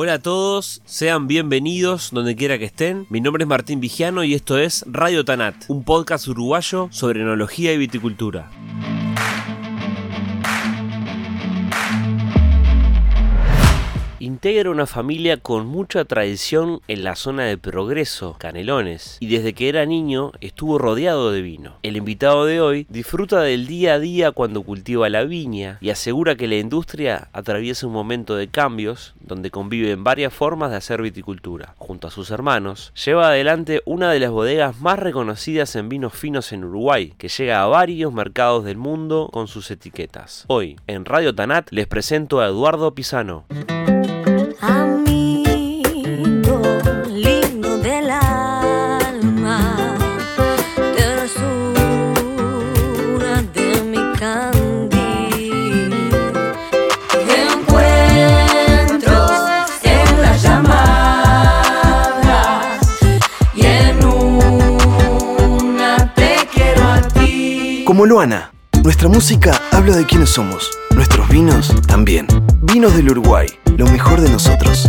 Hola a todos, sean bienvenidos donde quiera que estén. Mi nombre es Martín Vigiano y esto es Radio Tanat, un podcast uruguayo sobre enología y viticultura. Integra una familia con mucha tradición en la zona de Progreso, Canelones, y desde que era niño estuvo rodeado de vino. El invitado de hoy disfruta del día a día cuando cultiva la viña y asegura que la industria atraviesa un momento de cambios donde conviven varias formas de hacer viticultura. Junto a sus hermanos, lleva adelante una de las bodegas más reconocidas en vinos finos en Uruguay, que llega a varios mercados del mundo con sus etiquetas. Hoy, en Radio Tanat, les presento a Eduardo Pisano. Amigo lindo del alma, tersura de mi candil. Encuentros en la llamada y en una te quiero a ti. Como Luana, nuestra música habla de quiénes somos, nuestros vinos también. Vinos del Uruguay, lo mejor de nosotros.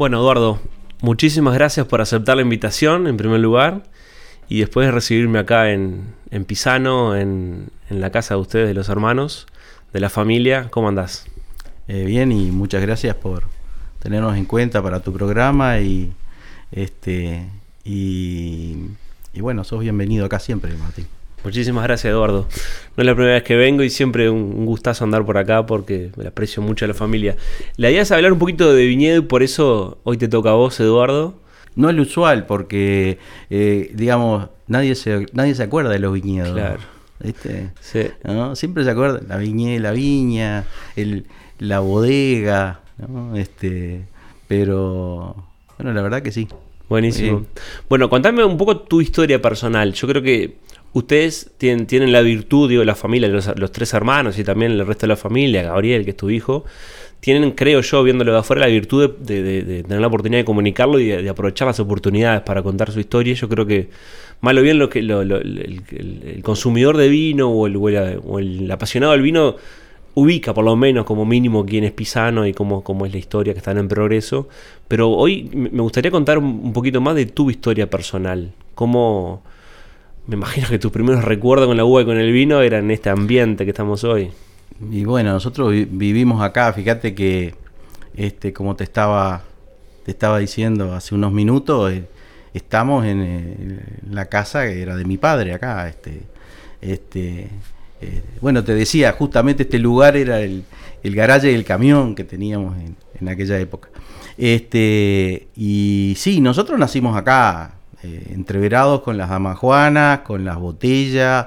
Bueno, Eduardo, muchísimas gracias por aceptar la invitación en primer lugar y después de recibirme acá en, en Pisano, en, en la casa de ustedes, de los hermanos, de la familia. ¿Cómo andás? Eh, bien y muchas gracias por tenernos en cuenta para tu programa y este y, y bueno, sos bienvenido acá siempre, Martín. Muchísimas gracias, Eduardo. No es la primera vez que vengo y siempre un, gustazo andar por acá porque me aprecio mucho a la familia. La idea es hablar un poquito de viñedo y por eso hoy te toca a vos, Eduardo. No es lo usual porque, eh, digamos, nadie se, nadie se acuerda de los viñedos. Claro. ¿Viste? Sí. ¿No? Siempre se acuerda la viñe, la viña, el, la bodega, ¿no? Este, pero bueno, la verdad que sí. Buenísimo. Bueno, contame un poco tu historia personal. Yo creo que ustedes tienen, la virtud, digo, la familia, los, los tres hermanos y también el resto de la familia, Gabriel, que es tu hijo, tienen, creo yo, viéndolo de afuera, la virtud de, tener la oportunidad de comunicarlo y de, aprovechar las oportunidades para contar su historia. Yo creo que, mal o bien, lo que, el, consumidor de vino o el, apasionado del vino ubica por lo menos como mínimo quién es Pisano y cómo, cómo es la historia que están en progreso. Pero hoy me gustaría contar un poquito más de tu historia personal. Cómo, me imagino que tus primeros recuerdos con la uva y con el vino eran este ambiente que estamos hoy. Y bueno, nosotros vi- vivimos acá, fíjate que este, como te estaba, te estaba diciendo hace unos minutos, eh, estamos en, eh, en la casa que era de mi padre acá. Este, este, eh, bueno, te decía, justamente este lugar era el, el garaje del camión que teníamos en, en aquella época. Este, y sí, nosotros nacimos acá, eh, entreverados con las damajuanas, con las botellas,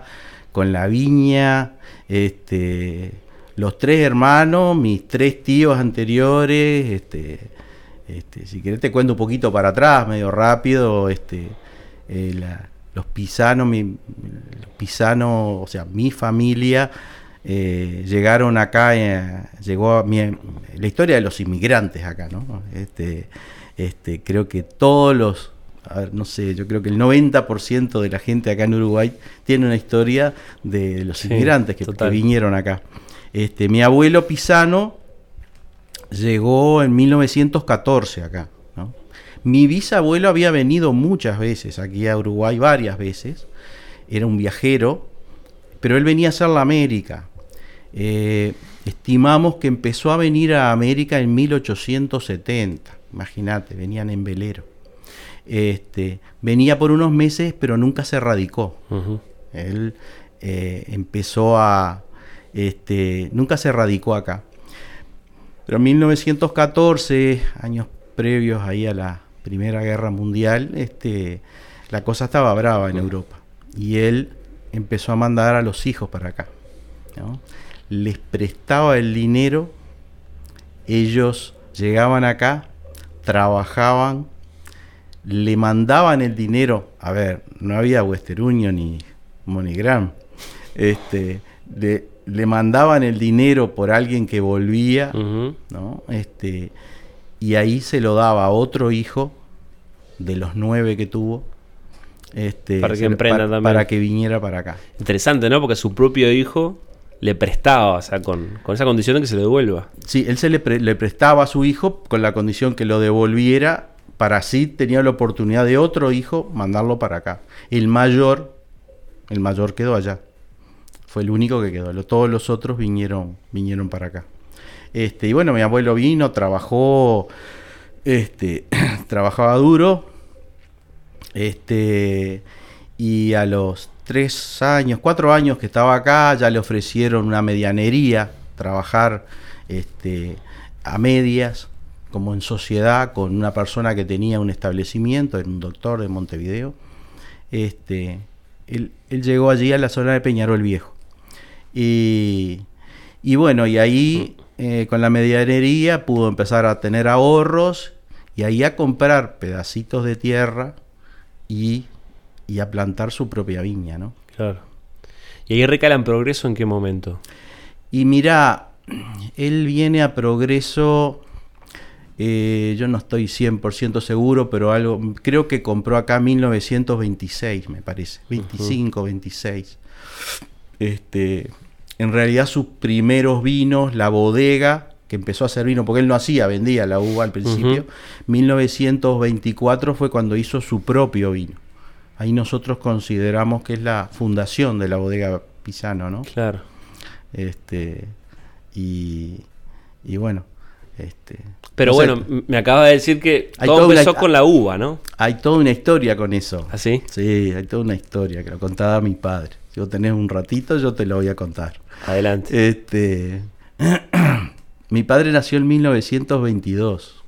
con la viña, este, los tres hermanos, mis tres tíos anteriores, este, este, si querés te cuento un poquito para atrás, medio rápido, este, eh, los pisanos, mi, los o sea, mi familia, eh, llegaron acá, eh, llegó a mi, la historia de los inmigrantes acá, ¿no? Este, este, creo que todos los, a ver, no sé, yo creo que el 90% de la gente acá en Uruguay tiene una historia de los Sí, inmigrantes que, vinieron acá. Este, mi abuelo Pisano llegó en 1914 acá. ¿no? Mi bisabuelo había venido muchas veces aquí a Uruguay, varias veces. Era un viajero, pero él venía a hacer la América. Eh, estimamos que empezó a venir a América en 1870. Imagínate, venían en velero. Este, venía por unos meses, pero nunca se radicó. Él eh, empezó a... Este, nunca se radicó acá. Pero en 1914, años previos ahí a la Primera Guerra Mundial, este, la cosa estaba brava en Europa. Y él empezó a mandar a los hijos para acá. ¿no? Les prestaba el dinero, ellos llegaban acá, trabajaban, le mandaban el dinero, a ver, no había Western Union ni MoneyGram, este, le, le mandaban el dinero por alguien que volvía. ¿no? Este, y ahí se lo daba a otro hijo de los nueve que tuvo. Este, Para que emprenda para- también. para que viniera para acá. Interesante, ¿no? Porque su propio hijo le prestaba, o sea, con, con esa condición de que se lo devuelva. Sí, él se le, pre- le prestaba a su hijo con la condición que lo devolviera para así tenía la oportunidad de otro hijo mandarlo para acá. El mayor, el mayor quedó allá. Fue el único que quedó. Todos los otros vinieron, vinieron para acá. Este, y bueno, mi abuelo vino, trabajó, este, trabajaba duro. Este, y a los tres años, cuatro años que estaba acá, ya le ofrecieron una medianería, trabajar este, a medias, como en sociedad, con una persona que tenía un establecimiento, era un doctor de Montevideo. Este, él, él llegó allí a la zona de Peñarol Viejo. Y, y bueno, y ahí eh, con la medianería pudo empezar a tener ahorros y ahí a comprar pedacitos de tierra y, y a plantar su propia viña, ¿no? Claro. ¿Y ahí recala en progreso en qué momento? Y mira, él viene a progreso, eh, yo no estoy 100% seguro, pero algo, creo que compró acá 1926, me parece, 25, 26. Este, en realidad sus primeros vinos, la bodega, que empezó a hacer vino, porque él no hacía, vendía la uva al principio, Ujú. 1924 fue cuando hizo su propio vino. Ahí nosotros consideramos que es la fundación de la bodega Pisano, ¿no? Claro. Este, y, y bueno, este, Pero no bueno, me acaba de decir que Hay todo una- empezó con la uva, ¿no? hay toda una historia con eso. ¿Así? Sí, hay toda una historia que lo contaba mi padre. Si vos tenés un ratito, yo te lo voy a contar. Adelante. Este, mi padre nació en 1922.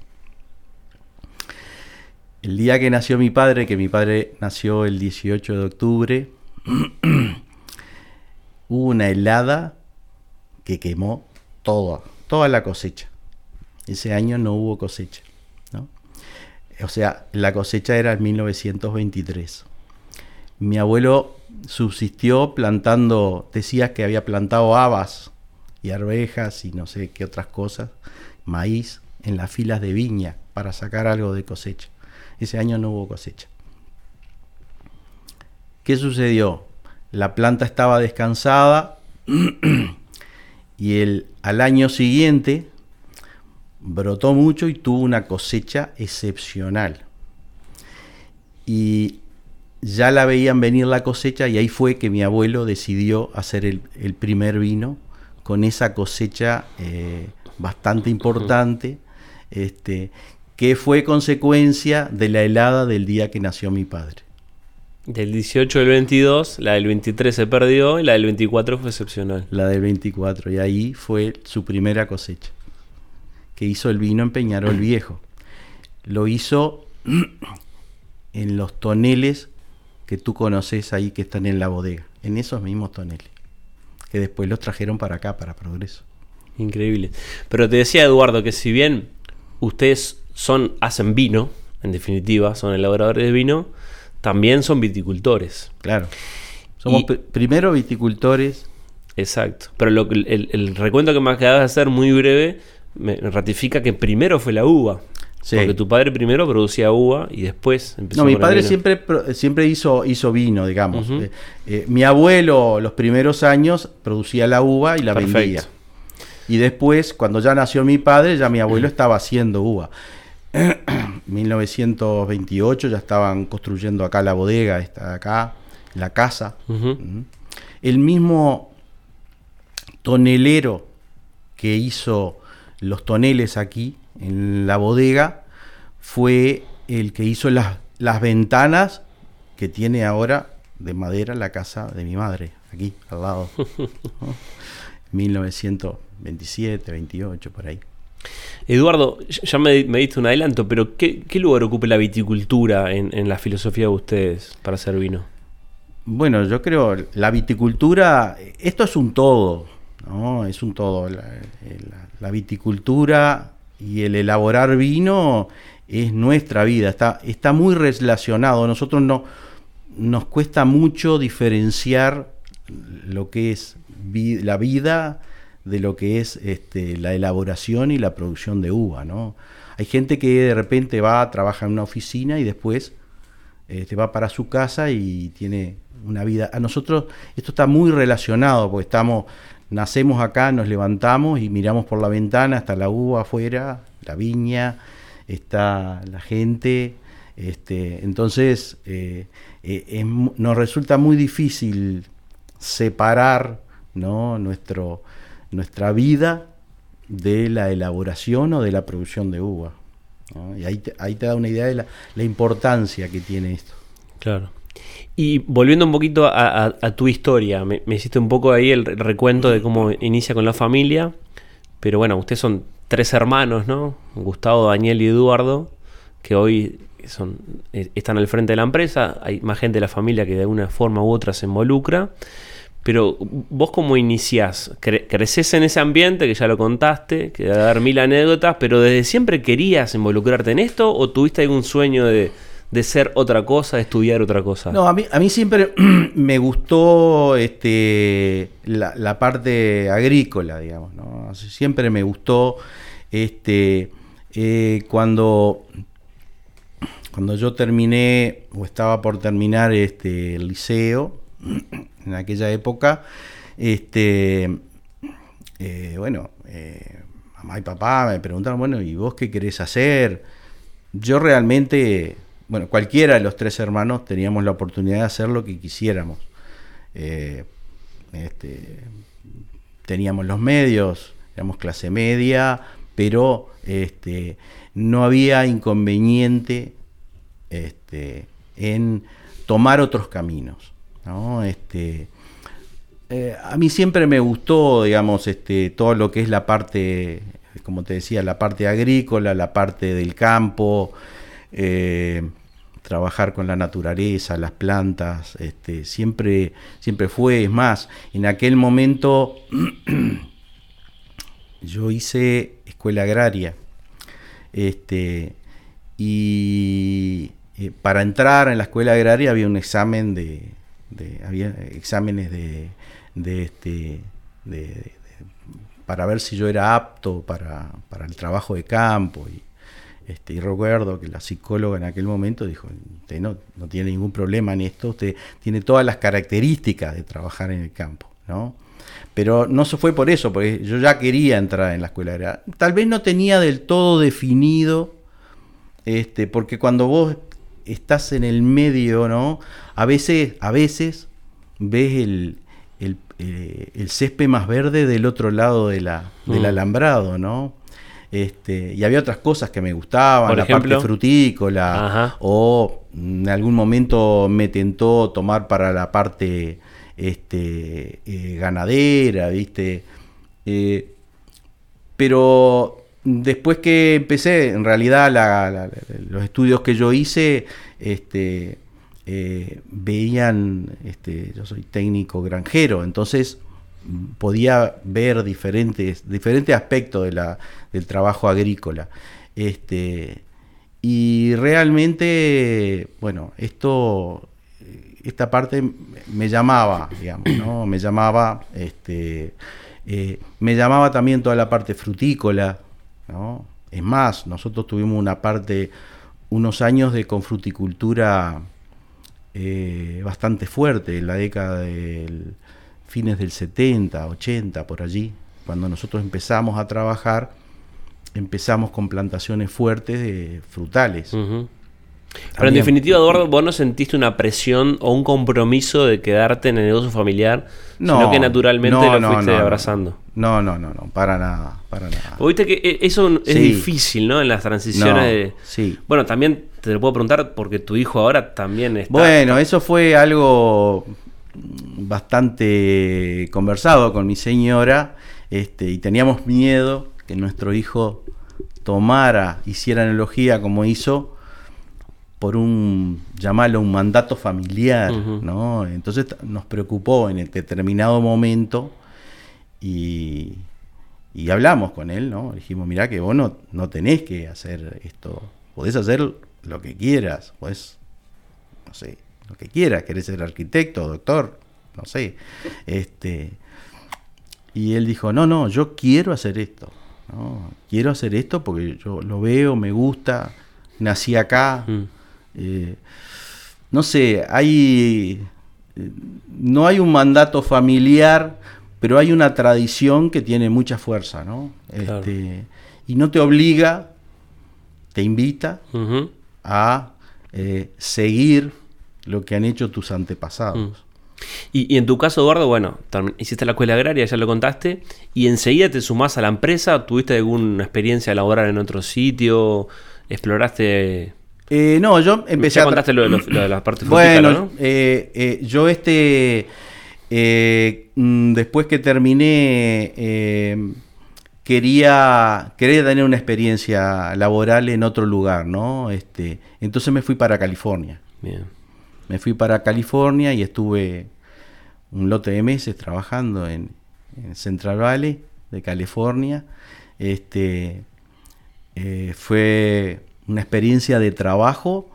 El día que nació mi padre, que mi padre nació el 18 de octubre, hubo una helada que quemó toda, toda la cosecha. Ese año no hubo cosecha. ¿no? O sea, la cosecha era en 1923. Mi abuelo subsistió plantando, decía que había plantado habas y arvejas y no sé qué otras cosas, maíz en las filas de viña para sacar algo de cosecha. Ese año no hubo cosecha. ¿Qué sucedió? La planta estaba descansada y el, al año siguiente brotó mucho y tuvo una cosecha excepcional. Y ya la veían venir la cosecha y ahí fue que mi abuelo decidió hacer el, el primer vino con esa cosecha eh, bastante importante, este, que fue consecuencia de la helada del día que nació mi padre. Del 18 al 22, la del 23 se perdió y la del 24 fue excepcional. la del 24, y ahí fue su primera cosecha, que hizo el vino en Peñarol Viejo. Lo hizo en los toneles que tú conoces ahí que están en la bodega, en esos mismos toneles, que después los trajeron para acá, para Progreso. Increíble. Pero te decía Eduardo que si bien ustedes son hacen vino, en definitiva, son elaboradores de vino, también son viticultores. Claro. Somos Y- pr- primero viticultores, Exacto. Pero lo, el, el recuento que me acabas de hacer muy breve me ratifica que primero fue la uva. Sí. Porque tu padre primero producía uva y después empezó No, mi padre vino. siempre, siempre hizo, hizo vino, digamos. Eh, eh, mi abuelo, los primeros años, producía la uva y la Perfecto. vendía. Y después, cuando ya nació mi padre, ya mi abuelo estaba haciendo uva. 1928 ya estaban construyendo acá la bodega, esta de acá, la casa. Ujú. El mismo tonelero que hizo los toneles aquí en la bodega fue el que hizo las, las ventanas que tiene ahora de madera la casa de mi madre, aquí al lado. ¿no? 1927, 28, por ahí. Eduardo, ya- me, me diste un adelanto, pero ¿qué, qué lugar ocupa la viticultura en, en la filosofía de ustedes para hacer vino? Bueno, yo creo la viticultura, esto es un todo, Es un todo. La, viticultura y el elaborar vino es nuestra vida, está, está muy relacionado. Nosotros no nos cuesta mucho diferenciar lo que es la vida de lo que es este, la elaboración y la producción de uva, ¿no? Hay gente que de repente va, trabaja en una oficina y después este, va para su casa y tiene una vida. A nosotros esto está muy relacionado porque estamos, nacemos acá, nos levantamos y miramos por la ventana hasta la uva afuera, la viña, está la gente. Este, entonces eh, eh, nos resulta muy difícil separar. Nuestro, nuestra vida de la elaboración o de la producción de uva. Y ahí te, ahí te da una idea de la importancia que tiene esto. Claro. Y volviendo un poquito a, tu historia, me, hiciste un poco ahí el re- recuento de cómo inicia con la familia, pero bueno, ustedes son tres hermanos, ¿no? Gustavo, Daniel y Eduardo, que hoy son, eh, están al frente de la empresa, hay más gente de la familia que de una forma u otra se involucra, pero vos cómo iniciás, Cre- creces en ese ambiente, que ya lo contaste, que debe mil anécdotas, pero desde siempre querías involucrarte en esto o tuviste algún sueño de, de ser otra cosa, de estudiar otra cosa? No, a mí, a mí siempre me gustó este, la, parte agrícola, digamos. ¿no? Siempre me gustó este, eh, cuando, cuando yo terminé o estaba por terminar este, el liceo, en aquella época, este, eh, bueno, eh, mamá y papá me preguntaron, bueno, ¿y vos qué querés hacer? Yo realmente, bueno, cualquiera de los tres hermanos teníamos la oportunidad de hacer lo que quisiéramos. Eh, este, teníamos los medios, éramos clase media, pero este, no había inconveniente este, en tomar otros caminos. ¿no? Este, eh, a mí siempre me gustó, digamos, este, todo lo que es la parte, como te decía, la parte agrícola, la parte del campo, eh, trabajar con la naturaleza, las plantas, este, siempre, siempre fue, es más, en aquel momento yo hice escuela agraria, este, y eh, para entrar en la escuela agraria había un examen de, había exámenes de, de este, de- para ver si yo era apto para, para el trabajo de campo y este, y recuerdo que la psicóloga en aquel momento dijo, usted no, no tiene ningún problema en esto, usted tiene todas las características de trabajar en el campo, ¿no? Pero no se fue por eso, porque yo ya quería entrar en la escuela agraria. Tal vez no tenía del todo definido, este, porque cuando vos estás en el medio, ¿no? A veces, a veces ves el, el, eh, el césped más verde del otro lado de la, del Mm. alambrado, ¿no? Este, y había otras cosas que me gustaban, Por la ejemplo. parte frutícola, Ajá. o en algún momento me tentó tomar para la parte este, eh, ganadera, ¿viste? Eh, pero después que empecé, en realidad la- la- la- los estudios que yo hice, este, eh, veían, este, yo soy técnico granjero, entonces mm, podía ver diferentes, diferentes aspectos de la, del trabajo agrícola. Este, y realmente, bueno, esto, esta parte me llamaba, digamos, ¿no? Me llamaba, este, eh, me llamaba también toda la parte frutícola, ¿no? Es más, nosotros tuvimos una parte, unos años de confruticultura eh, bastante fuerte, en la década del fines del 70, 80, por allí. Cuando nosotros empezamos a trabajar, empezamos con plantaciones fuertes de frutales. Pero en definitiva, Eduardo, vos no sentiste una presión o un compromiso de quedarte en el negocio familiar, sino que naturalmente no, lo fuiste no, abrazando. No, no, no, no, para nada, para nada. Viste que e- eso es Sí. difícil, ¿no? En las transiciones de... sí. Bueno, también te lo puedo preguntar porque tu hijo ahora también está... Bueno, eso fue algo bastante conversado con mi señora, este, y teníamos miedo que nuestro hijo tomara, hiciera analogía como hizo, por un, llamarlo un mandato familiar. ¿no? Entonces nos preocupó en el determinado momento y, y hablamos con él, ¿no? Dijimos, mirá que vos no, no tenés que hacer esto, podés hacer lo que quieras, podés, no sé, lo que quieras, querés ser arquitecto, doctor, no sé. Este, y él dijo, no, no, yo quiero hacer esto, ¿no? Quiero hacer esto porque yo lo veo, me gusta, nací acá. Mm. eh, no sé, hay. No hay un mandato familiar, pero hay una tradición que tiene mucha fuerza, ¿no? Claro. Este, y no te obliga, te invita a eh, seguir lo que han hecho tus antepasados. Y, y en tu caso, Eduardo, bueno, hiciste la escuela agraria, ya lo contaste, y enseguida te sumás a la empresa, ¿tuviste alguna experiencia laboral en otro sitio? ¿Exploraste? Eh, no, yo empecé ya a contaste lo de, lo- lo de la parte frutícola, Bueno, ¿no? eh, eh, yo este, mm, después que terminé, quería, quería tener una experiencia laboral en otro lugar, ¿no? Este, entonces me fui para California. Bien. Me fui para California y estuve un lote de meses trabajando en, en Central Valley de California. Este, eh, fue una experiencia de trabajo,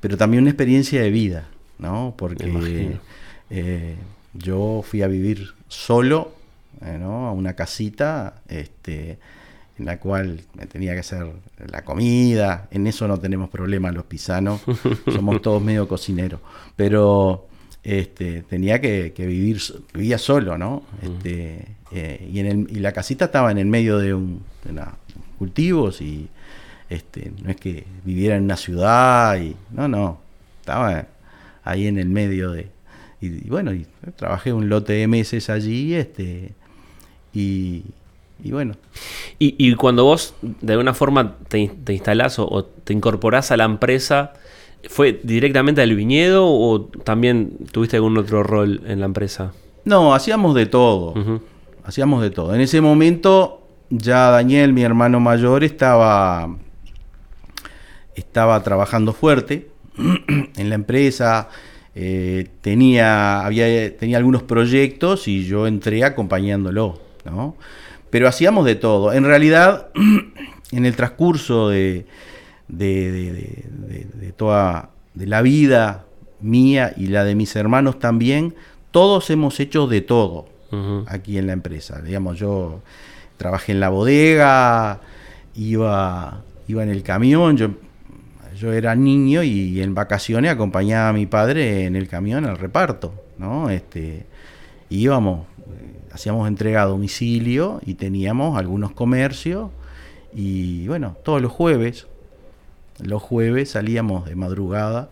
pero también una experiencia de vida, ¿no? Porque eh, yo fui a vivir solo, eh, ¿no? A una casita, este, en la cual me tenía que hacer la comida. En eso no tenemos problemas los pisanos, somos todos medio cocineros. Pero este, tenía que, que vivir, vivía solo, ¿no? Este, eh, y, en el- y la casita estaba en el medio de, un, de una- cultivos y este, no es que viviera en una ciudad y no, no, estaba ahí en el medio de y, y bueno, y trabajé un lote de meses allí, este y, y bueno, Y, y cuando vos de alguna forma te, te instalás o, o te incorporás a la empresa, ¿fue directamente al viñedo o también tuviste algún otro rol en la empresa? no, hacíamos de todo. Hacíamos de todo. En ese momento ya Daniel, mi hermano mayor, estaba, estaba trabajando fuerte en la empresa, eh, tenía, había, tenía algunos proyectos y yo entré acompañándolo, ¿no? Pero hacíamos de todo. En realidad, en el transcurso de, de, toda de la vida mía y la de mis hermanos también, todos hemos hecho de todo aquí en la empresa. Digamos, yo trabajé en la bodega, iba, iba en el camión, yo, yo era niño y en vacaciones acompañaba a mi padre en el camión al reparto, ¿no? Este, íbamos, hacíamos entrega a domicilio y teníamos algunos comercios y bueno, todos los jueves, los jueves salíamos de madrugada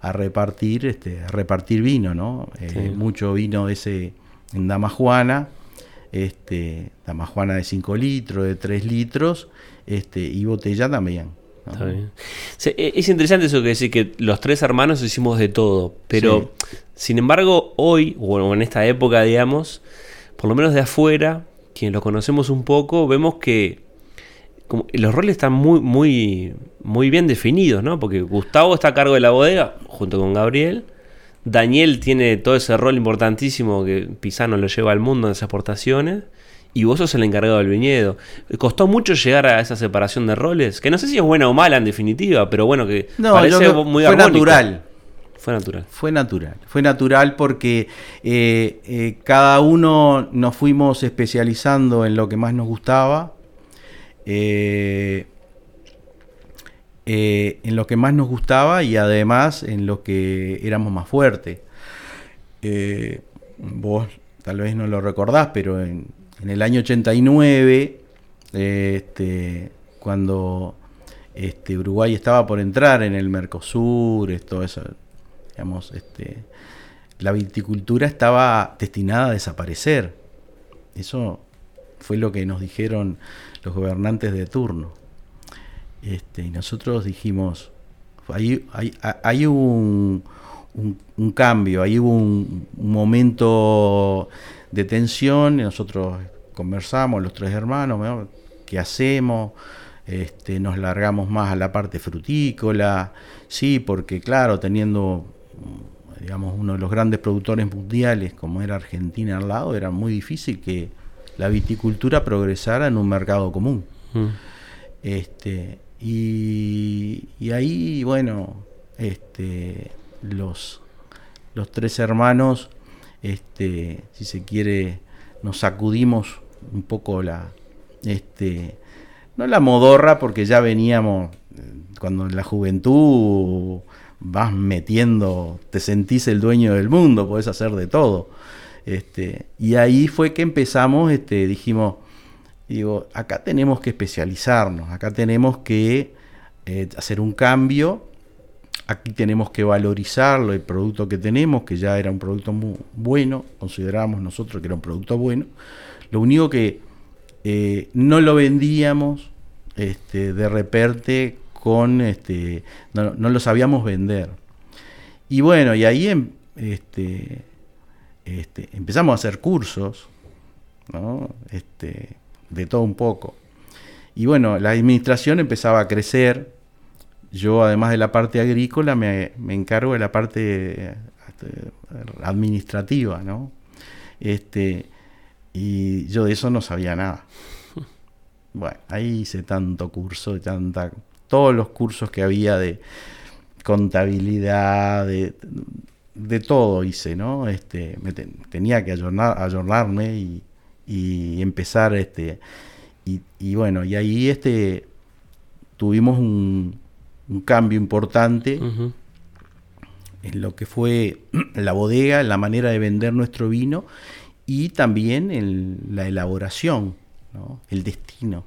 a repartir, este, a repartir vino, ¿no? Eh. Mucho vino ese en Damajuana, este, Damajuana de 5 litros, de 3 litros, este, y botella también. ¿no? Está bien. E- Es interesante eso que decir que los tres hermanos hicimos de todo, pero sin embargo hoy, o en esta época, digamos, por lo menos de afuera, quienes lo conocemos un poco, vemos que como- los roles están muy, muy, muy bien definidos, ¿no? Porque Gustavo está a cargo de la bodega junto con Gabriel. Daniel tiene todo ese rol importantísimo que Pisano lo lleva al mundo en esas exportaciones. Y vos sos el encargado del viñedo. ¿Costó mucho llegar a esa separación de roles? Que no sé si es buena o mala en definitiva, pero bueno, que No, parece muy fue armónico. natural. Fue natural. Fue natural, fue natural porque eh, eh, cada uno nos fuimos especializando en lo que más nos gustaba, eh, en lo que más nos gustaba y además en lo que éramos más fuertes. Vos tal vez no lo recordás, pero en, el año 89, eh, este, cuando este, Uruguay estaba por entrar en el Mercosur, todo eso, digamos, este, la viticultura estaba destinada a desaparecer. Eso fue lo que nos dijeron los gobernantes de turno. Este, y nosotros dijimos, ahí- ahí hubo un, un- cambio, ahí hubo un, momento de tensión, y nosotros conversamos, los tres hermanos, ¿no? ¿qué hacemos? Este, nos largamos más a la parte frutícola, sí, porque claro, teniendo digamos, uno de los grandes productores mundiales como era Argentina al lado, era muy difícil que la viticultura progresara en un mercado común. Mm. Este, y, y ahí, bueno, este, los, los tres hermanos, este, si se quiere, nos sacudimos un poco la, este, no la modorra, porque ya veníamos, eh, cuando en la juventud vas metiendo, te sentís el dueño del mundo, podés hacer de todo. Este, y ahí fue que empezamos, este, dijimos, digo, acá tenemos que especializarnos, acá tenemos que eh, hacer un cambio, aquí tenemos que valorizar el producto que tenemos, que ya era un producto muy bueno, considerábamos nosotros que era un producto bueno. Lo único que eh, no lo vendíamos este, de repente con, este, no, no lo sabíamos vender. Y bueno, y ahí em- este, este, empezamos a hacer cursos, ¿no? este, de todo un poco. Y bueno, la administración empezaba a crecer. Yo, además de la parte agrícola, me, me encargo de la parte eh, administrativa, ¿no? Este, y yo de eso no sabía nada. Bueno, ahí hice tanto curso, tanta, todos los cursos que había de contabilidad, de, de todo hice, ¿no? Este, me ten- tenía que ayornar, ayornarme y, y empezar, este, y, y bueno, y ahí este, tuvimos un, un cambio importante en lo que fue la bodega, en la manera de vender nuestro vino y también en la elaboración, ¿no? el destino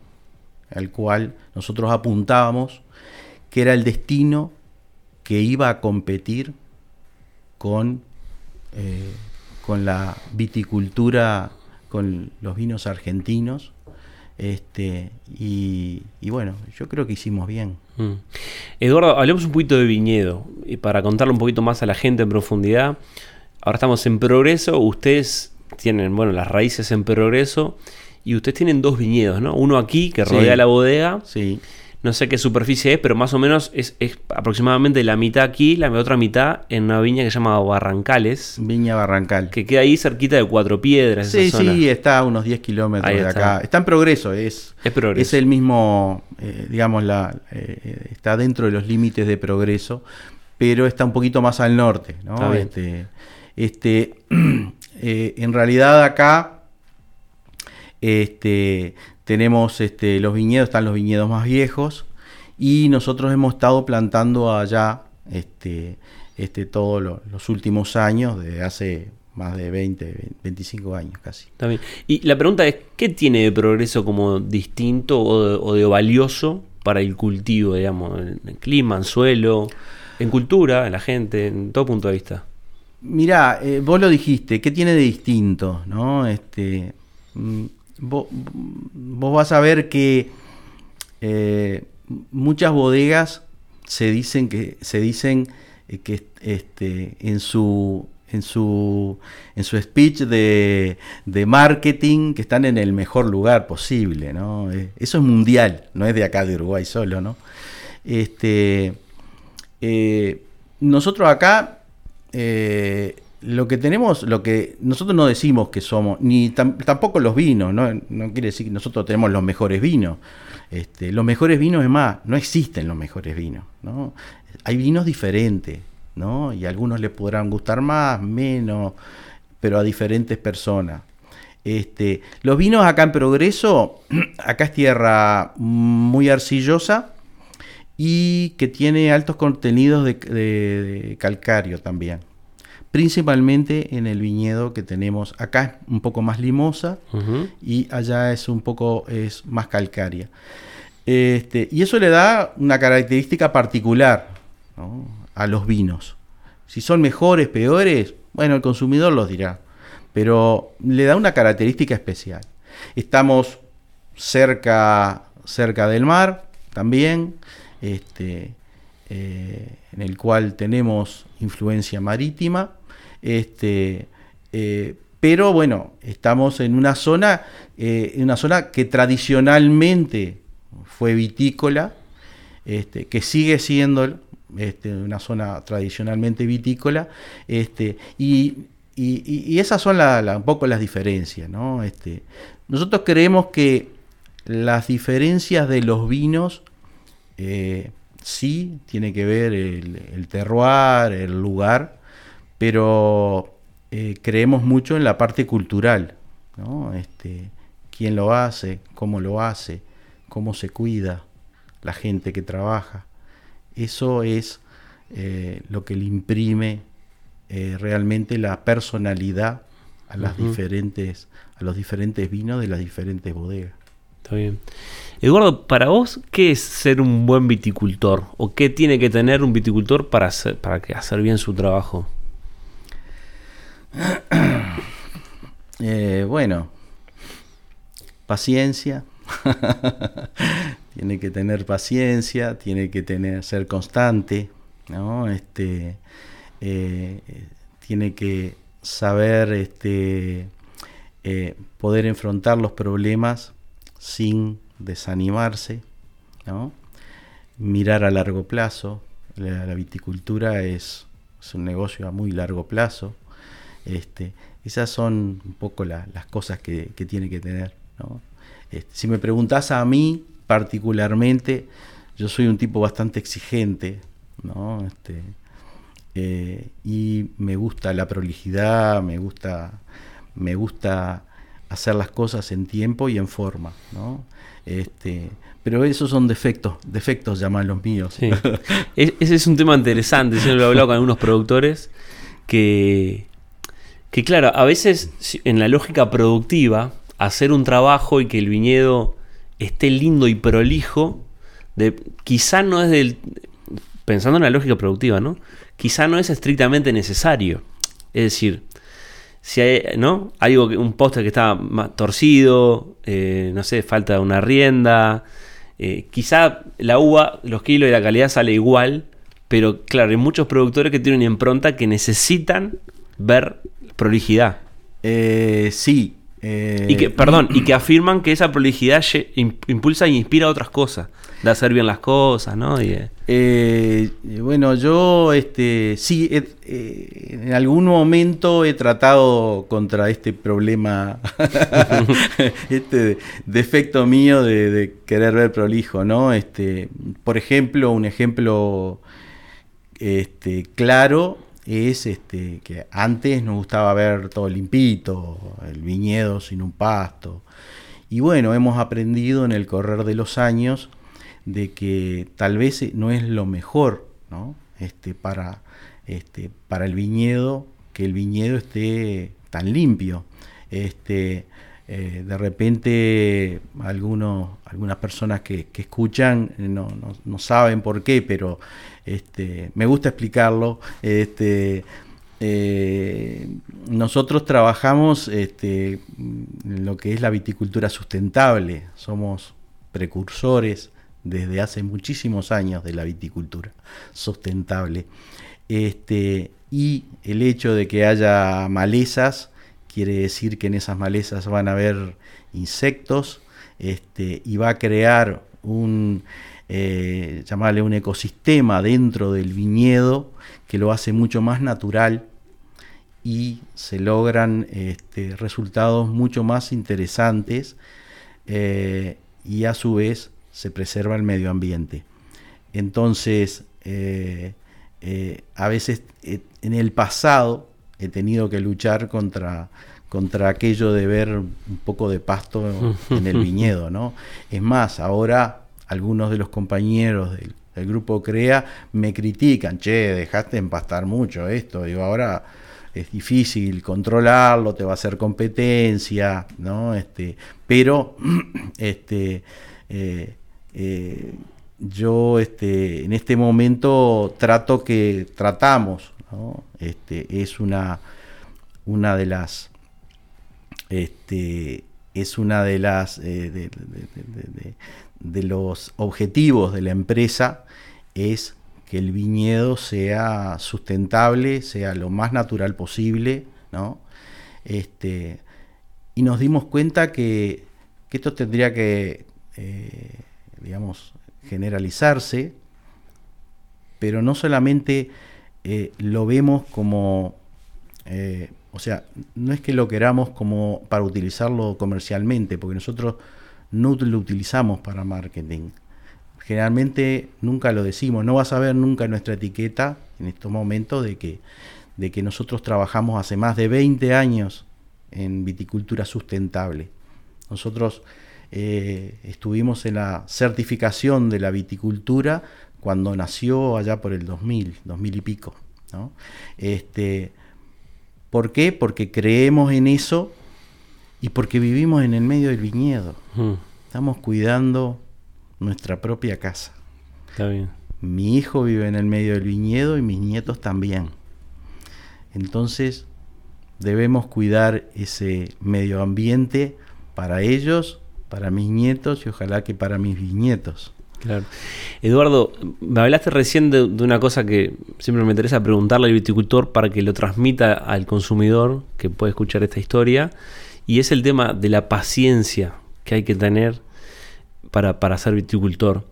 al cual nosotros apuntábamos, que era el destino que iba a competir con, eh, con la viticultura, con los vinos argentinos. Este, y, bueno, yo creo que hicimos bien. Mm. Eduardo, hablemos un poquito de viñedo y para contarle un poquito más a la gente en profundidad. Ahora estamos en progreso, ustedes tienen, bueno, las raíces en progreso y ustedes tienen dos viñedos, ¿no? Uno aquí que Sí. rodea la bodega, Sí, no sé qué superficie es, pero más o menos es, es aproximadamente la mitad aquí, la otra mitad en una viña que se llama Barrancales, Viña Barrancal. que queda ahí cerquita de Cuatro Piedras. Sí, esa zona. sí, está a unos 10 kilómetros de acá. Está en progreso, es, Es progreso. es el mismo, eh, digamos, la, eh, está dentro de los límites de progreso, pero está un poquito más al norte, ¿no? Está bien. Este, este, eh, en realidad acá este, tenemos este, los viñedos, están los viñedos más viejos, y nosotros hemos estado plantando allá este, este, todos lo- los últimos años, desde hace más de 20, 25 años casi. Bien. Y la pregunta es, ¿qué tiene de progreso como distinto o de, o de valioso para el cultivo, digamos, en, en clima, en suelo, en cultura, en la gente, en todo punto de vista? Mirá, eh, vos lo dijiste, ¿qué tiene de distinto? ¿no? Este, mm, vos, vas a ver que eh, muchas bodegas se dicen que se dicen eh, que este, en su en su en su speech de, de marketing que están en el mejor lugar posible, ¿no? Eh, Eso es mundial, no es de acá de Uruguay solo, ¿no? Este, nosotros acá lo que tenemos, lo que nosotros no decimos que somos, ni tam- tampoco los vinos, ¿no? no quiere decir que nosotros tenemos los mejores vinos. Este, los mejores vinos, es más, no existen los mejores vinos, ¿no? Hay vinos diferentes, ¿no? Y a algunos les podrán gustar más, menos, pero a diferentes personas. Este, los vinos acá en Progreso, acá es tierra muy arcillosa, y que tiene altos contenidos de, de- de calcario también. Principalmente en el viñedo que tenemos acá es un poco más limosa y allá es un poco es más calcárea. Este, y eso le da una característica particular ¿no? a los vinos. Si son mejores, peores, bueno, el consumidor los dirá, pero le da una característica especial. Estamos cerca, cerca del mar también, este, eh, en el cual tenemos influencia marítima, este, eh, pero bueno, estamos en una zona, eh, una zona que tradicionalmente fue vitícola, este, que sigue siendo este, una zona tradicionalmente vitícola, este, y, y, y- esas son la- un poco las diferencias, ¿no? Este, nosotros creemos que las diferencias de los vinos sí tiene que ver el, el terroir, el lugar, pero eh, creemos mucho en la parte cultural, ¿no? Este, quién lo hace, cómo lo hace, cómo se cuida, la gente que trabaja. Eso es eh, lo que le imprime eh, realmente la personalidad a las diferentes, a los diferentes vinos de las diferentes bodegas. Está bien. Eduardo, para vos, ¿qué es ser un buen viticultor? ¿O qué tiene que tener un viticultor para hacer, para hacer bien su trabajo? Eh, bueno, paciencia. tiene que tener paciencia, tiene que tener, ser constante, ¿no? Este, eh, tiene que saber este, eh, poder enfrentar los problemas sin desanimarse, ¿no? mirar a largo plazo. La, viticultura es, un negocio a muy largo plazo. Este, esas son un poco la- las cosas que, tiene que tener. Este, si me preguntas a mí particularmente, yo soy un tipo bastante exigente, ¿no? Este, eh, y me gusta la prolijidad, me gusta, me gusta hacer las cosas en tiempo y en forma, ¿no? Este, pero esos son defectos, defectos llaman los míos. Sí. Es- ese es un tema interesante. Yo lo he hablado con algunos productores que, que, claro, a veces en la lógica productiva, hacer un trabajo y que el viñedo esté lindo y prolijo, de, quizá no es del. Pensando en la lógica productiva, ¿no? Quizá no es estrictamente necesario. Es decir, si hay, ¿no? Algo un postre que está más torcido, eh, no sé, falta una rienda. eh, quizá la uva, los kilos y la calidad sale igual, pero claro, hay muchos productores que tienen impronta que necesitan ver prolijidad. Eh, sí. Eh, Y que, perdón, y que afirman que esa prolijidad impulsa e inspira otras cosas. De hacer bien las cosas, ¿no? Y, eh, Eh, bueno, yo este, sí, en algún momento he tratado contra este problema, este defecto mío de, de querer ver prolijo, ¿no? Este, por ejemplo, un ejemplo este, claro es este, que antes nos gustaba ver todo limpito, el viñedo sin un pasto. Y bueno, hemos aprendido en el correr de los años de que tal vez eh, no es lo mejor ¿no? este, para, este, para el viñedo que el viñedo esté tan limpio. Este, eh, de repente algunos, algunas personas que, escuchan eh, no, no- no saben por qué, pero este, me gusta explicarlo. Este, eh, nosotros trabajamos este, en lo que es la viticultura sustentable. Somos precursores desde hace muchísimos años de la viticultura sustentable. Este, y el hecho de que haya malezas quiere decir que en esas malezas van a haber insectos este, y va a crear un, eh, llamarle un ecosistema dentro del viñedo que lo hace mucho más natural y se logran este, resultados mucho más interesantes eh, y a su vez se preserva el medio ambiente. Entonces, eh, a veces en el pasado he tenido que luchar contra, contra aquello de ver un poco de pasto en el viñedo, ¿no? Es más, ahora algunos de los compañeros del, del grupo CREA me critican, che, dejaste empastar mucho esto, digo, ahora es difícil controlarlo, te va a hacer competencia, ¿no? Este, pero este, eh, eh, yo este, en este momento trato que tratamos, Este, es una, una de las este, es una de las eh, de los objetivos de la empresa es que el viñedo sea sustentable, sea lo más natural posible, ¿no? Este, y nos dimos cuenta que, que esto tendría que, eh, digamos, generalizarse, pero no solamente eh, lo vemos como eh, o sea, no es que lo queramos como para utilizarlo comercialmente, porque nosotros no lo utilizamos para marketing. Generalmente nunca lo decimos, no vas a ver nunca nuestra etiqueta en estos momentos de que, de que nosotros trabajamos hace más de 20 años en viticultura sustentable. Nosotros eh, estuvimos en la certificación de la viticultura cuando nació allá por el 2000, 2000 y pico. ¿no? Este, ¿Por qué? Porque creemos en eso y porque vivimos en el medio del viñedo. Mm, Estamos cuidando nuestra propia casa. está bien. Mi hijo vive en el medio del viñedo y mis nietos también. Entonces debemos cuidar ese medio ambiente para ellos, para mis nietos y ojalá que para mis bisnietos. Claro. Eduardo, me hablaste recién de, una cosa que siempre me interesa preguntarle al viticultor para que lo transmita al consumidor que puede escuchar esta historia, y es el tema de la paciencia que hay que tener para, para ser viticultor.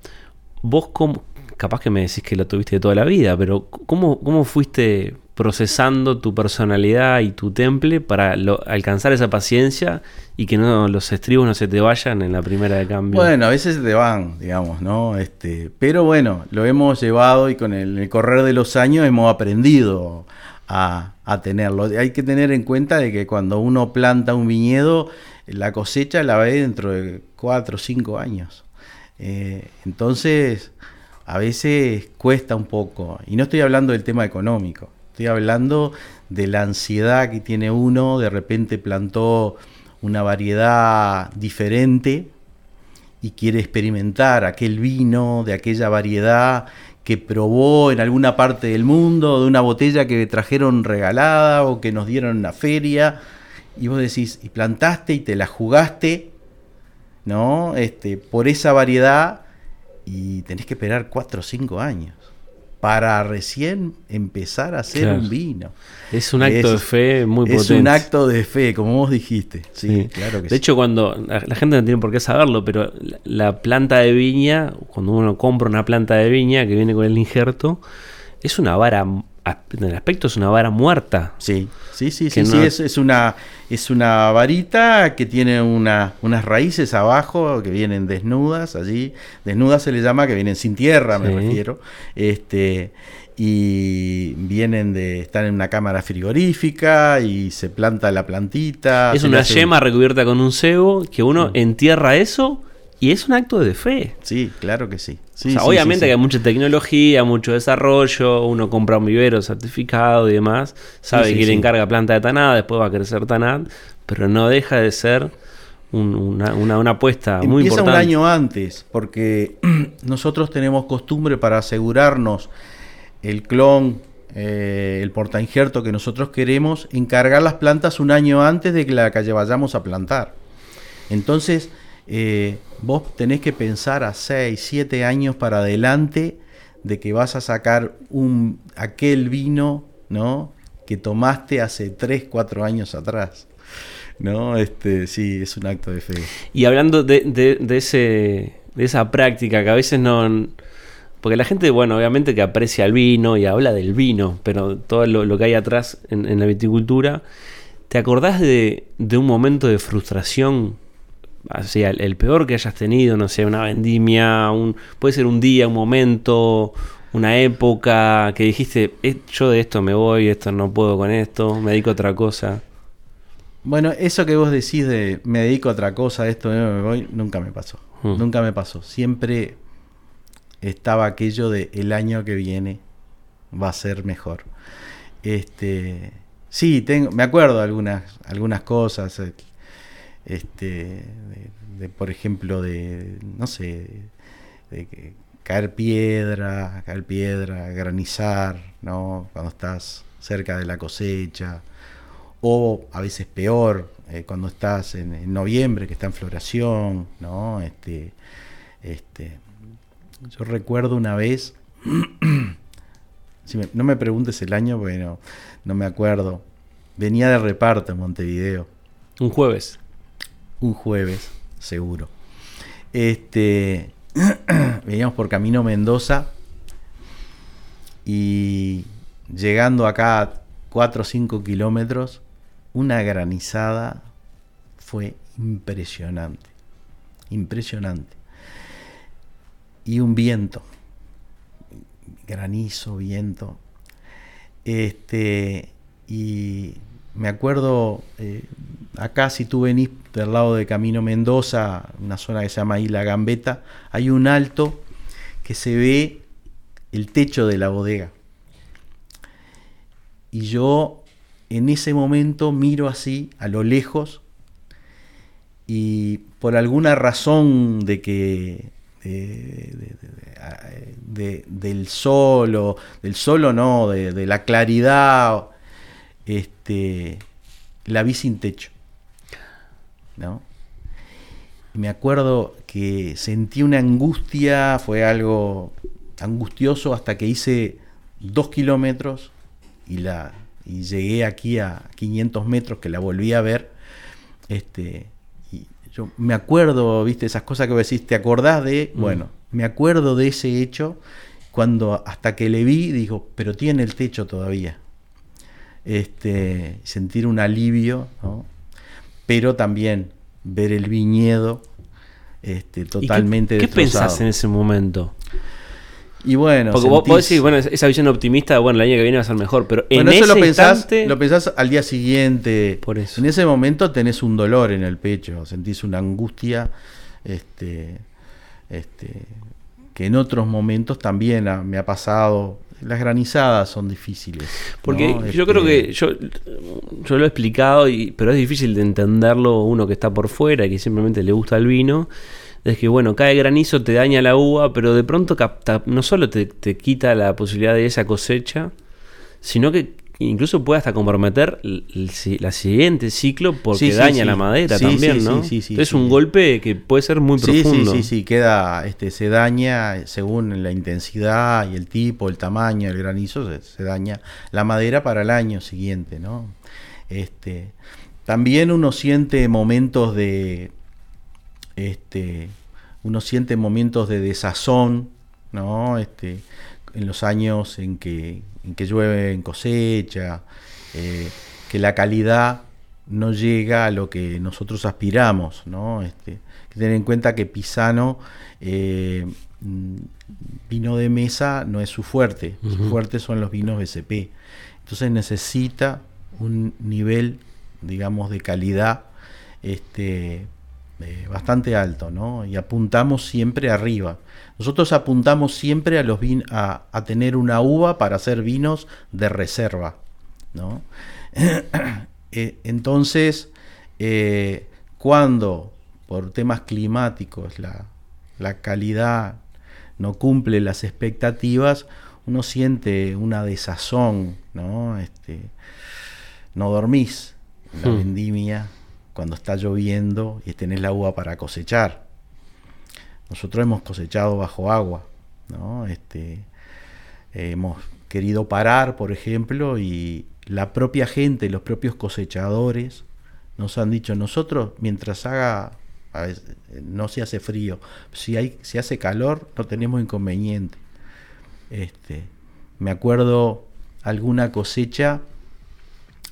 Vos, cómo, capaz que me decís que lo tuviste de toda la vida, pero ¿cómo, cómo fuiste procesando tu personalidad y tu temple para lo- alcanzar esa paciencia y que no los estribos no se te vayan en la primera de cambio? Bueno, a veces te van, digamos, ¿no? Este, pero bueno, lo hemos llevado y con el, correr de los años hemos aprendido a, a tenerlo. Hay que tener en cuenta de que cuando uno planta un viñedo, la cosecha la ve dentro de cuatro o cinco años. Eh, entonces, a veces cuesta un poco. Y no estoy hablando del tema económico. Estoy hablando de la ansiedad que tiene uno. De repente plantó una variedad diferente y quiere experimentar aquel vino de aquella variedad que probó en alguna parte del mundo, de una botella que trajeron regalada o que nos dieron en la feria. Y vos decís, y plantaste y te la jugaste, ¿no? Este, por esa variedad y tenés que esperar 4 o 5 años para recién empezar a hacer Claro. un vino. Es un acto de Es- fe muy es potente. un acto de fe, como vos dijiste. Sí, Sí. claro que de sí. hecho, cuando la, la gente no tiene por qué saberlo, pero la, la planta de viña, cuando uno compra una planta de viña que viene con el injerto, es una vara, en el aspecto es una vara muerta. Sí, sí, sí, sí, sí, es, es una es una varita que tiene una, unas raíces abajo que vienen desnudas allí, desnudas se le llama que vienen sin tierra, me Sí. refiero, este y vienen de están en una cámara frigorífica y se planta la plantita. es una hace yema recubierta con un cebo que uno entierra eso y es un acto de fe. Sí, claro que sí. Sí, O sea, sí, obviamente sí, que hay mucha tecnología, mucho desarrollo, uno compra un vivero certificado y demás, sabe que le encarga planta de tanada, después va a crecer tanad, pero no deja de ser un- una, una- una apuesta muy Empieza importante. un año antes, porque nosotros tenemos costumbre para asegurarnos el clon, eh, el portainjerto que nosotros queremos, encargar las plantas un año antes de que la calle vayamos a plantar. Entonces, eh, vos tenés que pensar a 6, 7 años para adelante de que vas a sacar un, aquel vino, ¿no? Que tomaste hace 3, 4 años atrás. ¿No? Este, sí, es un acto de fe. Y hablando de, de- ese, de esa práctica que a veces no... Porque la gente, bueno, obviamente que aprecia el vino y habla del vino, pero todo lo, lo que hay atrás en, en la viticultura, ¿te acordás de, de un momento de frustración? Así, el, el peor que hayas tenido, no sé, una vendimia, un, puede ser un día, un momento, una época que dijiste, "Eh, yo de esto me voy, esto no puedo con esto, me dedico a otra cosa. Bueno, eso que vos decís de me dedico a otra cosa, esto eh, me voy, nunca me pasó. Mm. Nunca me pasó. Siempre estaba aquello de el año que viene va a ser mejor. Este, sí, tengo, me acuerdo de algunas, algunas cosas. Este, de, por ejemplo, de, no sé, de caer piedra, caer piedra, granizar, ¿no? Cuando estás cerca de la cosecha o a veces peor eh, cuando estás en, noviembre que está en floración no este este yo recuerdo una vez no me preguntes el año porque no, no me acuerdo venía de reparto en Montevideo Un jueves. Un jueves seguro este veníamos por camino Mendoza y llegando acá a 4 o 5 kilómetros una granizada, fue impresionante, impresionante. Y un viento, granizo, viento. Este, y me acuerdo, eh, acá si tú venís del lado de Camino Mendoza, una zona que se llama Isla Gambeta, hay un alto que se ve el techo de la bodega. Y yo en ese momento miro así, a lo lejos, y por alguna razón de que de- de- de- de- del sol o del sol o no, de la claridad, este, la vi sin techo, ¿no? Me acuerdo que sentí una angustia, fue algo angustioso hasta que hice dos kilómetros y, la, y llegué aquí a 500 metros que la volví a ver. Este, y yo me acuerdo, viste, esas cosas que vos decís, ¿te acordás de? Bueno, me acuerdo de ese hecho cuando hasta que le vi, digo, pero tiene el techo todavía. Este, sentir un alivio, ¿no? pero también ver el viñedo este, ¿Y qué- totalmente ¿Qué, destrozado. pensás en ese momento? Y bueno, Porque vos, decís, bueno, esa visión optimista, bueno, el año que viene va a ser mejor, pero en Bueno, ese eso lo pensás, instante... lo pensás al día siguiente. Por eso. En ese momento tenés un dolor en el pecho, sentís una angustia, este, este, que en otros momentos también ha- me ha pasado. Las granizadas son difíciles. Porque ¿no? yo Este, creo que yo, yo lo he explicado, y, pero es difícil de entenderlo uno que está por fuera y que simplemente le gusta el vino. Es que, bueno, cae granizo, te daña la uva, pero de pronto capta, no solo te, te quita la posibilidad de esa cosecha, sino que incluso puede hasta comprometer el, siguiente ciclo porque Sí, sí, daña sí. la madera también, sí, ¿no? sí, sí, sí, es un golpe que puede ser muy profundo. sí, sí, sí, queda, este, se daña según la intensidad y el tipo, el tamaño, el granizo, se, se daña la madera para el año siguiente, ¿no? Este, también uno siente momentos de, este, uno siente momentos de desazón, ¿no? Este, en los años en que, en que llueve en cosecha, eh, que la calidad no llega a lo que nosotros aspiramos, ¿no? Este, hay que tener en cuenta que Pisano eh, mm, vino de mesa no es su fuerte, su fuerte son los vinos BCP. Entonces necesita un nivel, digamos, de calidad este, eh, bastante alto, ¿no? Y apuntamos siempre arriba. Nosotros apuntamos siempre a, los vin- a, a tener una uva para hacer vinos de reserva, ¿no? Eh, entonces, eh, cuando por temas climáticos la, la calidad no cumple las expectativas, uno siente una desazón, ¿no? Este, no dormís la Hmm. vendimia cuando está lloviendo y tenés la uva para cosechar. Nosotros hemos cosechado bajo agua, ¿no? Este, hemos querido parar, por ejemplo, y la propia gente, los propios cosechadores, nos han dicho, nosotros mientras haga, no se hace frío, si, hay, si hace calor, no tenemos inconveniente. Este, me acuerdo alguna cosecha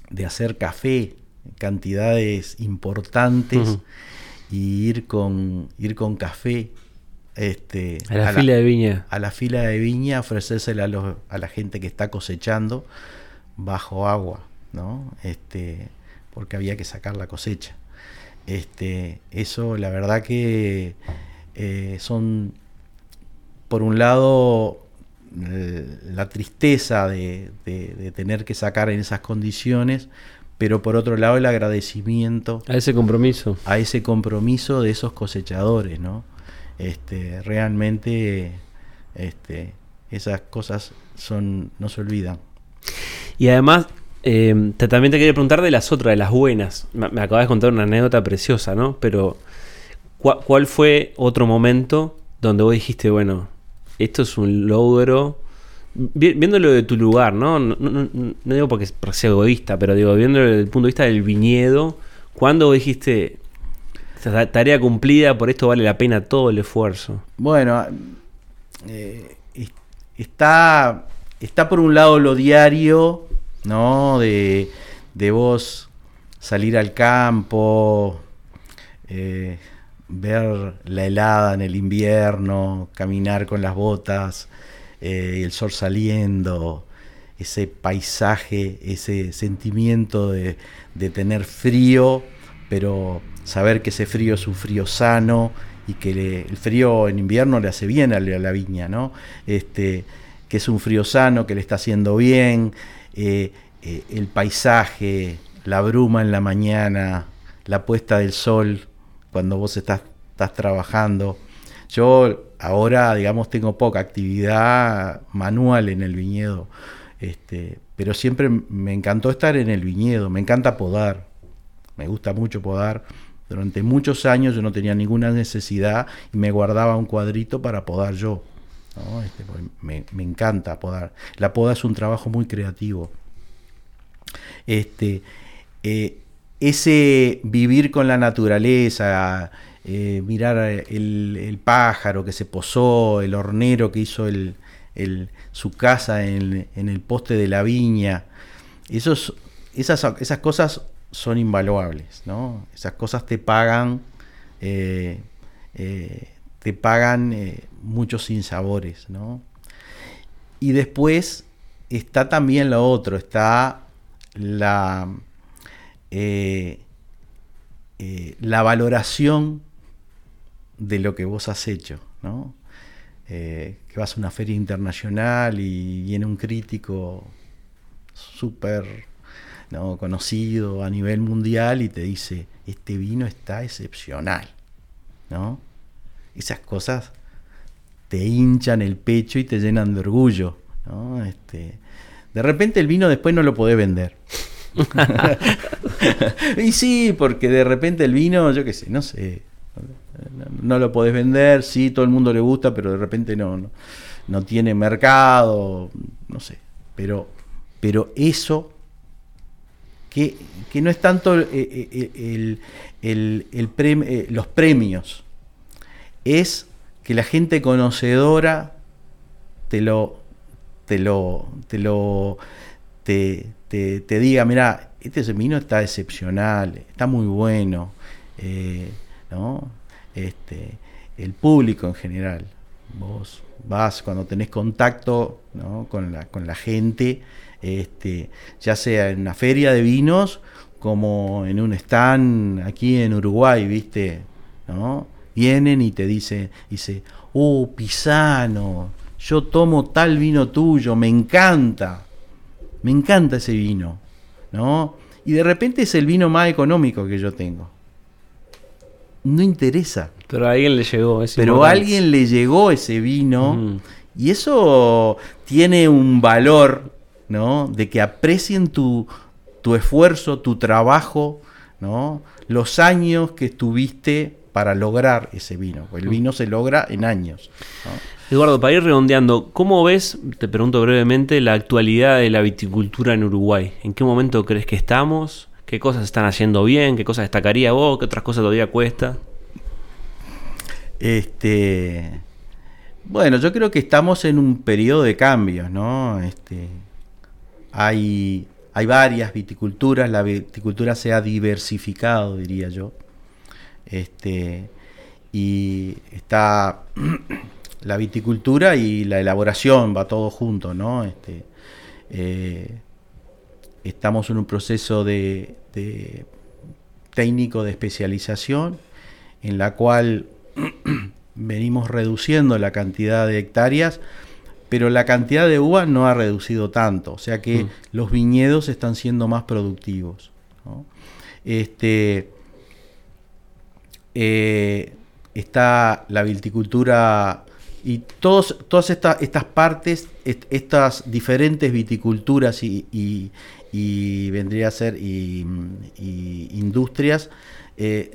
de hacer café, cantidades importantes, y ir con, ir con café. Este, A la fila de viña. a la fila de viña, ofrecérsela a, los- a la gente que está cosechando bajo agua, ¿no? Este, porque había que sacar la cosecha. Este, eso, la verdad que eh, son, por un lado, la tristeza de, de- de tener que sacar en esas condiciones, pero por otro lado el agradecimiento A ese compromiso. a ese compromiso de esos cosechadores, ¿no? Este, realmente este, esas cosas son, no se olvidan. Y además, eh, te- también te quería preguntar de las otras, de las buenas. Me, me acabas de contar una anécdota preciosa, ¿no? Pero, ¿cuál, cuál fue otro momento donde vos dijiste, bueno, esto es un logro? Vi- Viéndolo de tu lugar, ¿no? No, no- no- digo porque sea egoísta, pero digo, viéndolo desde el punto de vista del viñedo, ¿cuándo dijiste, esta tarea cumplida, por esto vale la pena todo el esfuerzo? Bueno, eh, es- está, está por un lado lo diario, ¿no? De, de vos salir al campo, eh, ver la helada en el invierno, caminar con las botas, eh, el sol saliendo, ese paisaje, ese sentimiento de, de tener frío, pero saber que ese frío es un frío sano y que el frío en invierno le hace bien a la, a la viña, ¿no? Este, que es un frío sano, que le está haciendo bien, eh, eh, el paisaje, la bruma en la mañana, la puesta del sol cuando vos estás, estás trabajando. Yo ahora, digamos, tengo poca actividad manual en el viñedo, este, pero siempre me encantó estar en el viñedo, me encanta podar, me gusta mucho podar. Durante muchos años yo no tenía ninguna necesidad y me guardaba un cuadrito para podar yo. Este, me, me encanta podar. La poda es un trabajo muy creativo. Este, eh, ese vivir con la naturaleza, eh, mirar el, el pájaro que se posó, el hornero que hizo el, el- su casa en, en el poste de la viña, esos, esas, esas cosas son invaluables, ¿no? Esas cosas te pagan, eh, eh, te pagan eh, muchos sinsabores, ¿no? Y después está también lo otro, está la, eh, eh, la valoración de lo que vos has hecho, ¿no? Eh, que vas a una feria internacional y viene un crítico súper ¿no? conocido a nivel mundial y te dice, este vino está excepcional, ¿no? Esas cosas te hinchan el pecho y te llenan de orgullo, ¿no? Este, de repente el vino después no lo podés vender. y sí, porque de repente el vino, yo qué sé, no sé, no, lo podés vender, sí, todo el mundo le gusta, pero de repente no, no, no tiene mercado, no sé. Pero, pero eso, que, que no es tanto eh, eh, el- el- el prem- eh, los premios, es que la gente conocedora te lo, te lo, te lo, te, te- diga, mira, este vino está excepcional, está muy bueno, ¿no? Este, el público en general, vos vas cuando tenés contacto con, la, gente, este, ya sea en una feria de vinos como en un stand aquí en Uruguay, ¿viste? Vienen y te dicen, dice, oh, Pisano, yo tomo tal vino tuyo, me encanta, me encanta ese vino, ¿no? Y de repente es el vino más económico que yo tengo. No interesa. Pero a alguien le llegó. es Pero a alguien le llegó ese vino Mm. y eso tiene un valor, ¿no? De que aprecien tu, tu esfuerzo, tu trabajo, ¿no? Los años que estuviste para lograr ese vino. El vino se logra en años. ¿no? Eduardo, para ir redondeando, ¿cómo ves, te pregunto brevemente, la actualidad de la viticultura en Uruguay? ¿En qué momento crees que estamos? ¿Qué cosas están haciendo bien? ¿Qué cosas destacaría vos? ¿Qué otras cosas todavía cuesta? Este, bueno, yo creo que estamos en un periodo de cambios, ¿no? Este, hay, hay varias viticulturas, la viticultura se ha diversificado, diría yo. Este, y está la viticultura y la elaboración, va todo junto, ¿no? Este, eh, estamos en un proceso de, de técnico de especialización en la cual venimos reduciendo la cantidad de hectáreas, pero la cantidad de uva no ha reducido tanto, o sea que Mm. los viñedos están siendo más productivos. ¿no? Este, eh, está la viticultura y todos, todas esta- estas partes, est- estas diferentes viticulturas y, y- y vendría a ser y, y industrias eh,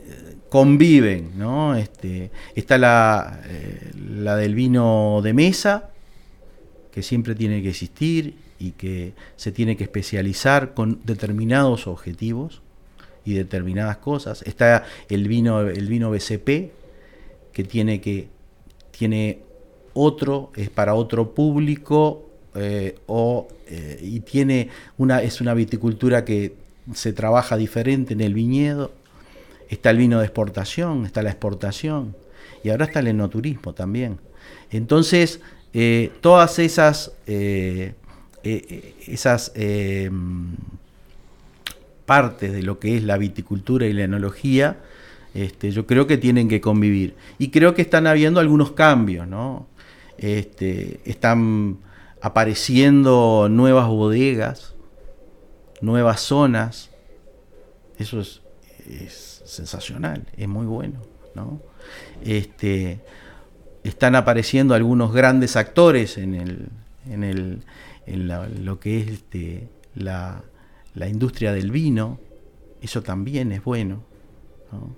conviven, ¿no? Este, está la, eh, la del vino de mesa, que siempre tiene que existir y que se tiene que especializar con determinados objetivos y determinadas cosas. Está el vino, el vino BCP, que tiene que tiene otro, es para otro público, eh, o, eh, y tiene una, es una viticultura que se trabaja diferente en el viñedo. Está el vino de exportación, está la exportación y ahora está el enoturismo también. Entonces, eh, todas esas, esas partes de lo que es la viticultura y la enología, este, yo creo que tienen que convivir. Y creo que están habiendo algunos cambios, ¿no? Este, están apareciendo nuevas bodegas, nuevas zonas. Eso es, sensacional, es muy bueno, ¿no? Este, están apareciendo algunos grandes actores en, el, en, el, en lo que es este, la, la industria del vino. Eso también es bueno. ¿no?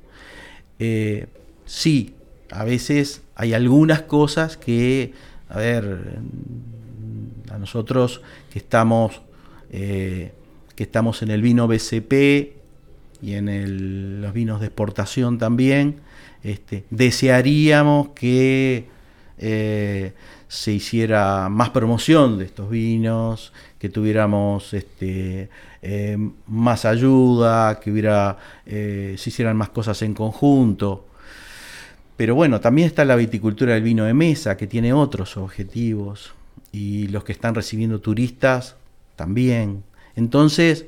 Eh, sí, a veces hay algunas cosas que, a ver, a nosotros que estamos, eh, que estamos en el vino BCP y en el- los vinos de exportación también, este, desearíamos que eh, se hiciera más promoción de estos vinos, que tuviéramos este, eh, más ayuda, que hubiera, se hicieran más cosas en conjunto. Pero bueno, también está la viticultura del vino de mesa, que tiene otros objetivos, y los que están recibiendo turistas también. Entonces,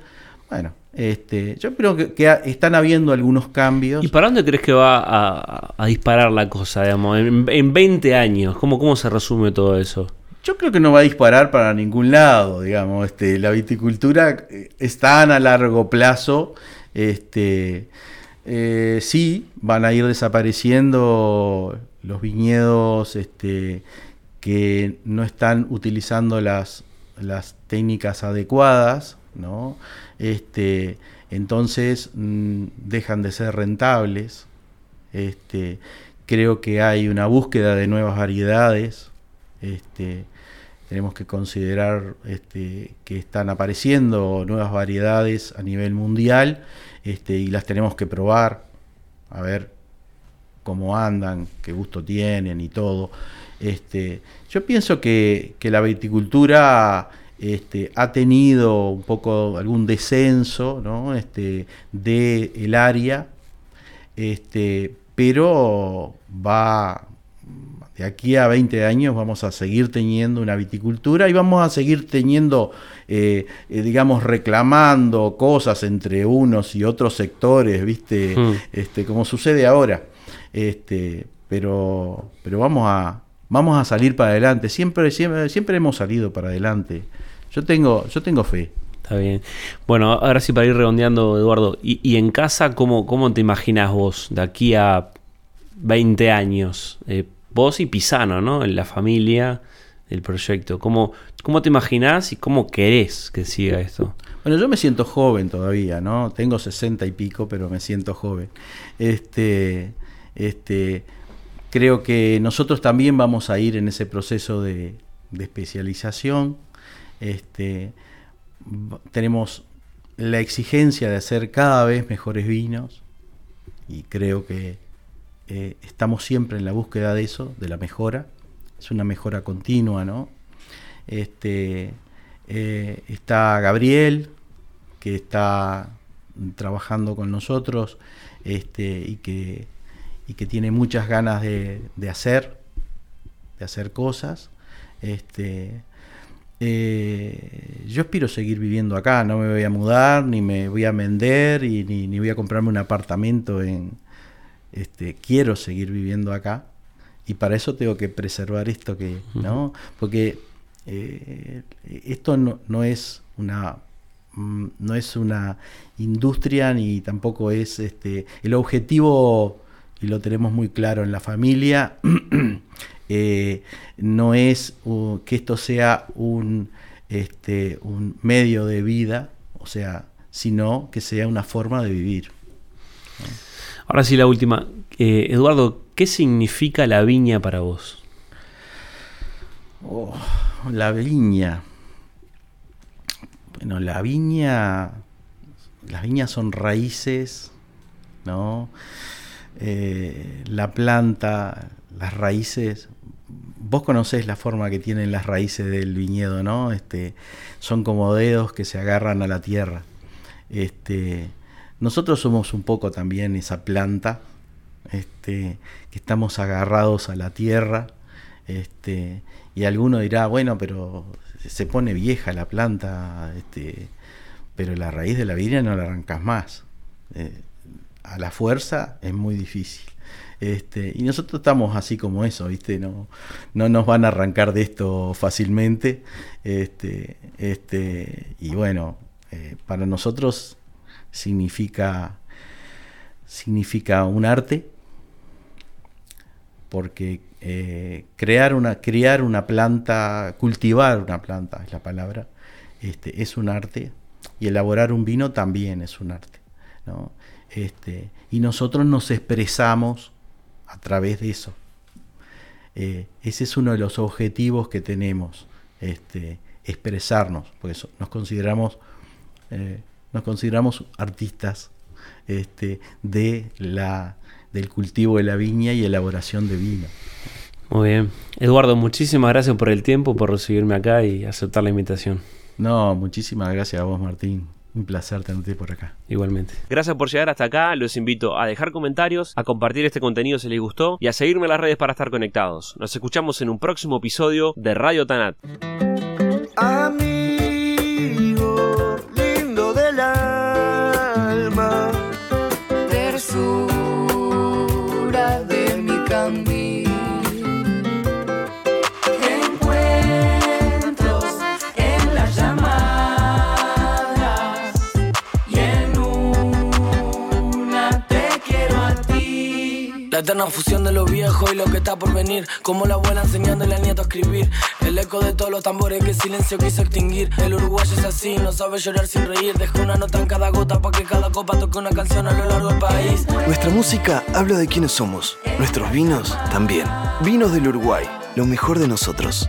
bueno, este, yo creo que, están habiendo algunos cambios. ¿Y para dónde crees que va a, a disparar la cosa, digamos? En, en 20 años, ¿cómo, ¿cómo se resume todo eso? Yo creo que no va a disparar para ningún lado, digamos. Este, la viticultura eh, es tan a largo plazo. Este, eh, sí, van a ir desapareciendo los viñedos este, que no están utilizando las, técnicas adecuadas. Este, entonces mm, dejan de ser rentables. Este, creo que hay una búsqueda de nuevas variedades. Tenemos que considerar que están apareciendo nuevas variedades a nivel mundial este, y las tenemos que probar, a ver cómo andan, qué gusto tienen y todo. Este, yo pienso que, que la viticultura este, ha tenido un poco algún descenso ¿no? este, de el área, este, pero va de aquí a 20 años vamos a seguir teniendo una viticultura y vamos a seguir teniendo, eh, eh, digamos, reclamando cosas entre unos y otros sectores, ¿viste? Mm. Este, como sucede ahora. Este, pero, pero vamos a, vamos a salir para adelante. Siempre, siempre, siempre hemos salido para adelante. Yo tengo, yo tengo fe. Está bien. Bueno, ahora sí para ir redondeando, Eduardo. ¿Y, y en casa cómo, cómo te imaginas vos de aquí a 20 años? Eh, vos y Pisano, ¿no? En la familia, el proyecto. ¿Cómo, ¿Cómo te imaginás y cómo querés que siga esto? Bueno, yo me siento joven todavía, ¿no? Tengo 60 y pico, pero me siento joven. Este, este, creo que nosotros también vamos a ir en ese proceso de, de especialización. Este, tenemos la exigencia de hacer cada vez mejores vinos y creo que eh, estamos siempre en la búsqueda de eso, de la mejora. Es una mejora continua, ¿no? Este, eh, está Gabriel, que está trabajando con nosotros este, y, que, y que tiene muchas ganas de, de hacer, de hacer cosas. Este, eh, yo aspiro seguir viviendo acá, no me voy a mudar, ni me voy a vender, y, ni, ni voy a comprarme un apartamento en... Este, quiero seguir viviendo acá y para eso tengo que preservar esto que, ¿no? Porque eh, esto no, no es una mm, no es una industria ni tampoco es este el objetivo y lo tenemos muy claro en la familia eh, no es uh, que esto sea un este un medio de vida o sea sino que sea una forma de vivir Ahora sí, la última. Eh, Eduardo, ¿qué significa la viña para vos? Oh, la viña. Bueno, la viña. Las viñas son raíces, ¿no? Eh, la planta, las raíces. Vos conocés la forma que tienen las raíces del viñedo, ¿no? Este, son como dedos que se agarran a la tierra. Este, nosotros somos un poco también esa planta, este, que estamos agarrados a la tierra, este, y alguno dirá, bueno, pero se pone vieja la planta, este, pero la raíz de la viña no la arrancas más. Eh, a la fuerza es muy difícil. Este, y nosotros estamos así como eso, ¿viste? No, no nos van a arrancar de esto fácilmente. Este, este, y bueno, eh, para nosotros significa, significa un arte, porque eh, crear una, una planta, cultivar una planta es la palabra, este, es un arte, y elaborar un vino también es un arte. ¿no? Este, y nosotros nos expresamos a través de eso. Eh, ese es uno de los objetivos que tenemos, este, expresarnos, porque nos consideramos, eh, nos consideramos artistas este, de la, del cultivo de la viña y elaboración de vino. Muy bien. Eduardo, muchísimas gracias por el tiempo, por recibirme acá y aceptar la invitación. No, muchísimas gracias a vos, Martín. Un placer tenerte por acá. Igualmente. Gracias por llegar hasta acá. Los invito a dejar comentarios, a compartir este contenido si les gustó y a seguirme en las redes para estar conectados. Nos escuchamos en un próximo episodio de Radio Tanat. La eterna fusión de lo viejo y lo que está por venir. Como la abuela enseñándole al nieto a escribir. El eco de todos los tambores que el silencio quiso extinguir. El uruguayo es así, no sabe llorar sin reír. Deja una nota en cada gota para que cada copa toque una canción a lo largo del país. Nuestra música habla de quiénes somos. Nuestros vinos también. Vinos del Uruguay, lo mejor de nosotros.